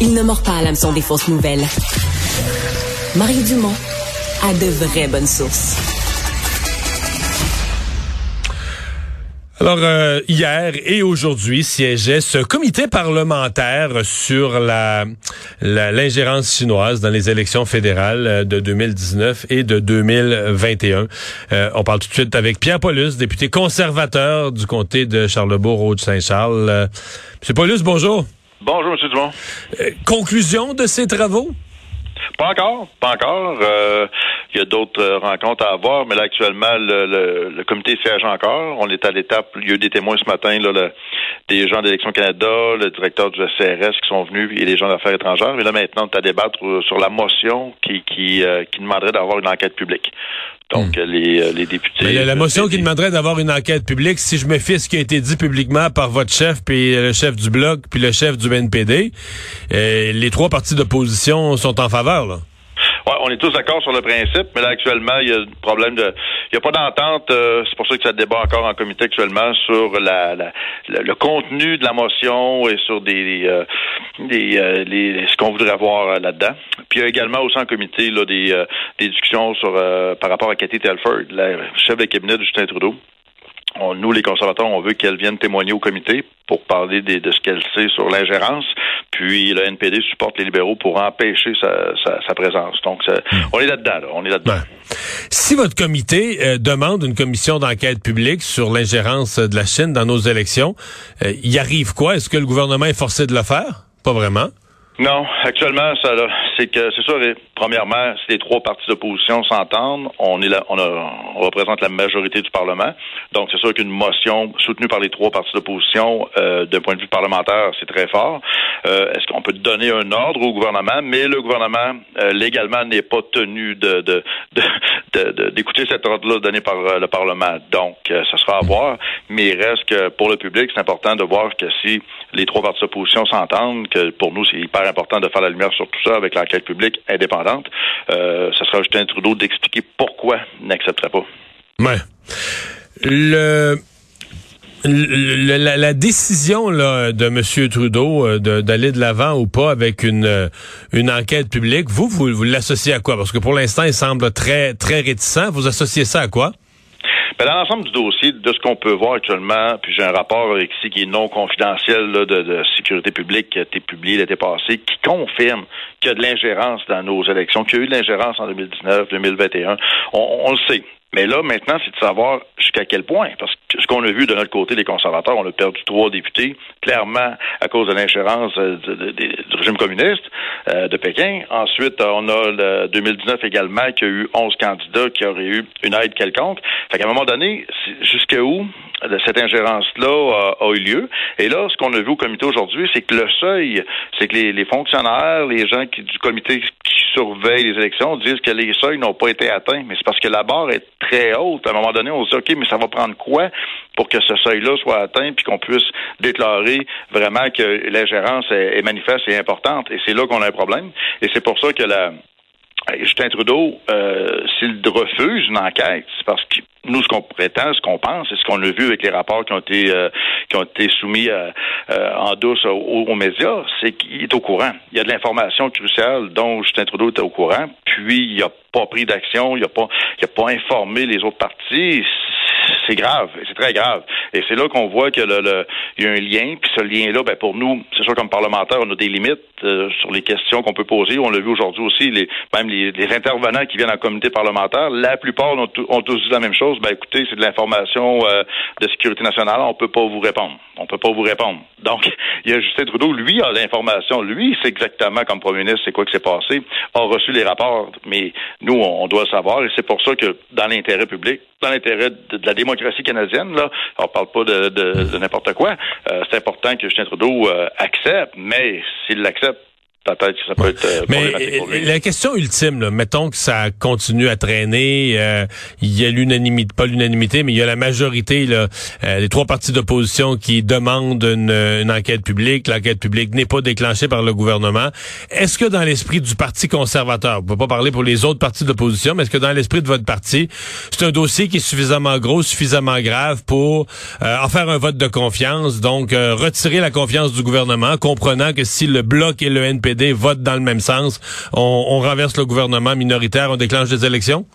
Il ne mord pas à l'hameçon des fausses nouvelles. Mario Dumont a de vraies bonnes sources. Alors, euh, hier et aujourd'hui siégeait ce comité parlementaire sur la l'ingérence chinoise dans les élections fédérales euh, de 2019 et de 2021. Euh, on parle tout de suite avec Pierre Paulus, député conservateur du comté de Charlebourg-Haute-Saint-Charles. Monsieur Paulus, bonjour. Bonjour, M. Dumont. conclusion de ces travaux? Pas encore, pas encore. Euh, il y a d'autres euh, rencontres à avoir, mais là actuellement le, le, comité siège encore. On est à l'étape. Il y a eu des témoins ce matin, là, le, des gens d'Élection Canada, le directeur du CRS qui sont venus et les gens d'affaires étrangères. Mais là maintenant, on est à débattre sur la motion qui qui, euh, qui demanderait d'avoir une enquête publique. Donc, hmm. les, euh, les, députés. Mais la, motion qui demanderait d'avoir une enquête publique, si je me fie ce qui a été dit publiquement par votre chef, puis le chef du Bloc, puis le chef du NPD, euh, les trois partis d'opposition sont en faveur, là on est tous d'accord sur le principe, mais là actuellement, il y a un problème de, il n'y a pas d'entente. Euh, c'est pour ça que ça débat encore en comité actuellement sur la, le contenu de la motion et sur des, euh, des euh, ce qu'on voudrait avoir là-dedans. Puis il y a également aussi en comité là, des, des discussions sur par rapport à Cathy Telford, la chef de cabinet de Justin Trudeau nous, les conservateurs, on veut qu'elle vienne témoigner au comité pour parler de ce qu'elle sait sur l'ingérence. Puis le NPD supporte les libéraux pour empêcher sa, présence. Donc, hmm. on est là-dedans. On est là-dedans. Si votre comité euh, demande une commission d'enquête publique sur l'ingérence de la Chine dans nos élections, euh, y arrive quoi? Est-ce que le gouvernement est forcé de le faire? Pas vraiment. Non, actuellement, ça, c'est que c'est sûr. Premièrement, si les trois partis d'opposition s'entendent, on est là, on, on, représente la majorité du Parlement. Donc, c'est sûr qu'une motion soutenue par les trois partis d'opposition, euh, d'un point de vue parlementaire, c'est très fort. Euh, est-ce qu'on peut donner un ordre au gouvernement? Mais le gouvernement euh, légalement n'est pas tenu de, de, de, d'écouter cet ordre-là donné par euh, le Parlement. Donc, ça sera à voir. Mais il reste que pour le public, c'est important de voir que si les trois partis d'opposition s'entendent, que pour nous, c'est hyper important de faire la lumière sur tout ça avec l'enquête publique indépendante. Euh, ça sera Justin Trudeau d'expliquer pourquoi il n'accepterait pas. Ouais. Le... la, décision là, de M. Trudeau euh, d'aller de l'avant ou pas avec une, euh, une enquête publique, vous, vous, vous l'associez à quoi? Parce que pour l'instant, il semble très, très réticent. Vous associez ça à quoi? Ben, dans l'ensemble du dossier, de ce qu'on peut voir actuellement, puis j'ai un rapport ici qui est non confidentiel de, de, sécurité publique qui a été publié l'été passé, qui confirme qu'il y a de l'ingérence dans nos élections, qu'il y a eu de l'ingérence en 2019, 2021. On, on le sait. Mais là, maintenant, c'est de savoir jusqu'à quel point. Parce que ce qu'on a vu de notre côté, les conservateurs, on a perdu trois députés, clairement à cause de l'ingérence euh, du régime communiste euh, de Pékin. Ensuite, on a le 2019 également, qui a eu 11 candidats qui auraient eu une aide quelconque. Fait qu'à un moment donné, jusqu'à où cette ingérence-là a, eu lieu. Et là, ce qu'on a vu au comité aujourd'hui, c'est que le seuil, c'est que les, fonctionnaires, les gens qui, du comité qui surveillent les élections disent que les seuils n'ont pas été atteints. Mais c'est parce que la barre est très haute. À un moment donné, on se dit, OK, mais ça va prendre quoi pour que ce seuil-là soit atteint puis qu'on puisse déclarer vraiment que l'ingérence est, est manifeste et importante? Et c'est là qu'on a un problème. Et c'est pour ça que la, Justin Trudeau, euh, s'il refuse une enquête, c'est parce que nous, ce qu'on prétend, ce qu'on pense, et ce qu'on a vu avec les rapports qui ont été euh, qui ont été soumis euh, en douce aux, médias, c'est qu'il est au courant. Il y a de l'information cruciale dont Justin Trudeau était au courant, puis il n'a pas pris d'action, il n'a pas il pas informé les autres partis c'est grave, c'est très grave. Et c'est là qu'on voit que le, il y a un lien, puis ce lien-là, ben pour nous, c'est sûr comme parlementaires, on a des limites euh, sur les questions qu'on peut poser. On l'a vu aujourd'hui aussi, les, même les, intervenants qui viennent en comité parlementaire, la plupart ont, tous dit la même chose. Ben écoutez, c'est de l'information euh, de sécurité nationale, on peut pas vous répondre. On peut pas vous répondre. Donc, il y a Justin Trudeau, lui a l'information, lui, c'est exactement comme premier ministre, c'est quoi qui s'est passé, a reçu les rapports, mais nous, on, doit le savoir, et c'est pour ça que dans l'intérêt public, dans l'intérêt de, la démocratie canadienne, là, on parle pas de, de, n'importe quoi. Euh, c'est important que Justin Trudeau euh, accepte, mais s'il l'accepte, peut-être que ça peut être euh, Mais la question ultime, là, mettons que ça continue à traîner, euh, il y a l'unanimité, pas l'unanimité, mais il y a la majorité, là, euh, les trois partis d'opposition qui demandent une, une enquête publique. L'enquête publique n'est pas déclenchée par le gouvernement. Est-ce que dans l'esprit du Parti conservateur, on peut pas parler pour les autres partis d'opposition, mais est-ce que dans l'esprit de votre parti, c'est un dossier qui est suffisamment gros, suffisamment grave pour en faire un vote de confiance, donc retirer la confiance du gouvernement, comprenant que si le bloc et le NPD votent dans le même sens, on, renverse le gouvernement minoritaire, on déclenche des élections?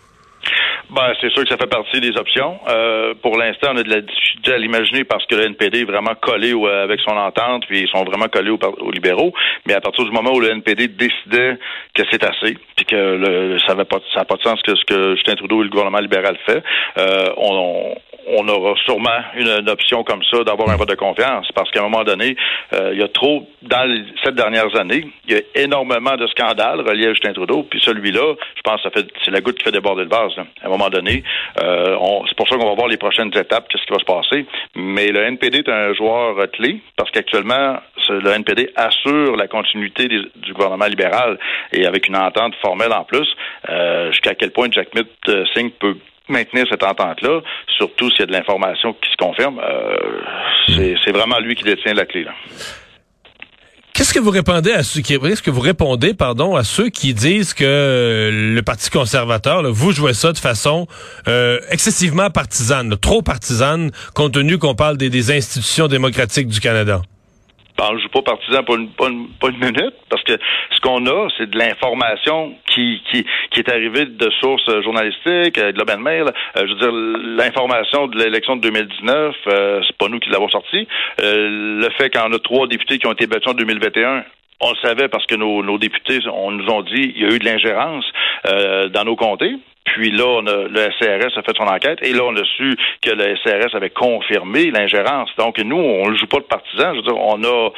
Ben, c'est sûr que ça fait partie des options. Euh, pour l'instant, on a de la difficulté à l'imaginer parce que le NPD est vraiment collé avec son entente, puis ils sont vraiment collés aux, libéraux. Mais à partir du moment où le NPD décidait que c'est assez, puis que ça n'a pas, pas de sens que ce que Justin Trudeau et le gouvernement libéral fait, euh, on, on aura sûrement une, option comme ça d'avoir un vote de confiance parce qu'à un moment donné, euh, il y a trop, dans les sept dernières années, il y a énormément de scandales reliés à Justin Trudeau, puis celui-là, je pense que ça fait, c'est la goutte qui fait déborder le vase. À un moment donné, euh, c'est pour ça qu'on va voir les prochaines étapes, qu'est-ce qui va se passer. Mais le NPD est un joueur clé parce qu'actuellement, le NPD assure la continuité du gouvernement libéral et avec une entente formelle en plus, euh, jusqu'à quel point Jack Mitt Singh peut maintenir cette entente-là, surtout s'il y a de l'information qui se confirme, euh, c'est vraiment lui qui détient la clé. Qu'est-ce que vous répondez à ceux qui ce que vous répondez pardon à ceux qui disent que le Parti conservateur vous jouez ça de façon euh, excessivement partisane, trop partisane compte tenu qu'on parle des institutions démocratiques du Canada? Je ne joue pas partisan pour une, une, une minute, parce que ce qu'on a, c'est de l'information qui, qui, qui est arrivée de sources journalistiques, euh, Globe and Mail. Euh, je veux dire, l'information de l'élection de 2019, euh, c'est pas nous qui l'avons sorti. Euh, le fait qu'on a trois députés qui ont été battus en 2021, on le savait parce que nos, nos députés on nous ont dit il y a eu de l'ingérence dans nos comtés. Puis là, on a, le SRS a fait son enquête et là, on a su que le SRS avait confirmé l'ingérence. Donc, nous, on ne joue pas de partisans. Je veux dire, on a,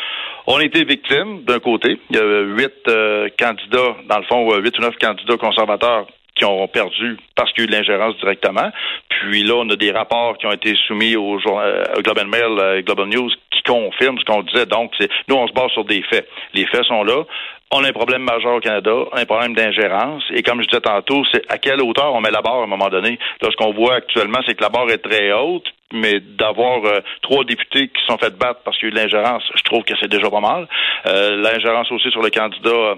on a été victime d'un côté. Il y a huit euh, candidats, dans le fond, huit ou neuf candidats conservateurs qui ont perdu parce qu'il y a eu de l'ingérence directement. Puis là, on a des rapports qui ont été soumis au, euh, Global Mail, euh, Global News, qui confirment ce qu'on disait. Donc, nous, on se base sur des faits. Les faits sont là. On a un problème majeur au Canada, un problème d'ingérence. Et comme je disais tantôt, c'est à quelle hauteur on met la barre à un moment donné. Là, ce qu'on voit actuellement, c'est que la barre est très haute, mais d'avoir euh, trois députés qui sont fait battre parce qu'il y a eu de l'ingérence, je trouve que c'est déjà pas mal. l'ingérence aussi sur le candidat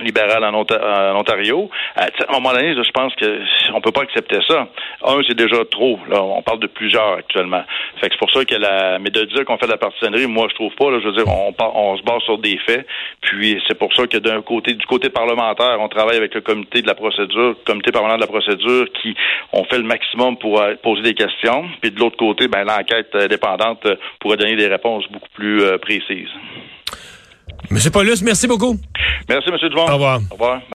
libéral en, Ontario. À un moment donné, je pense que on peut pas accepter ça. Un, c'est déjà trop. Là, on parle de plusieurs actuellement. Fait que c'est pour ça que la, mais de dire qu'on fait de la partisanerie, moi je trouve pas. Je veux dire, on, on se base sur des faits. Puis c'est pour ça que d'un côté, du côté parlementaire, on travaille avec le comité de la procédure, comité permanent de la procédure, qui on fait le maximum pour euh, poser des questions. Puis de l'autre côté, ben l'enquête indépendante pourrait donner des réponses beaucoup plus euh, précises. Monsieur Paulus, merci beaucoup. Merci, M. Duvon. Au revoir. Au revoir.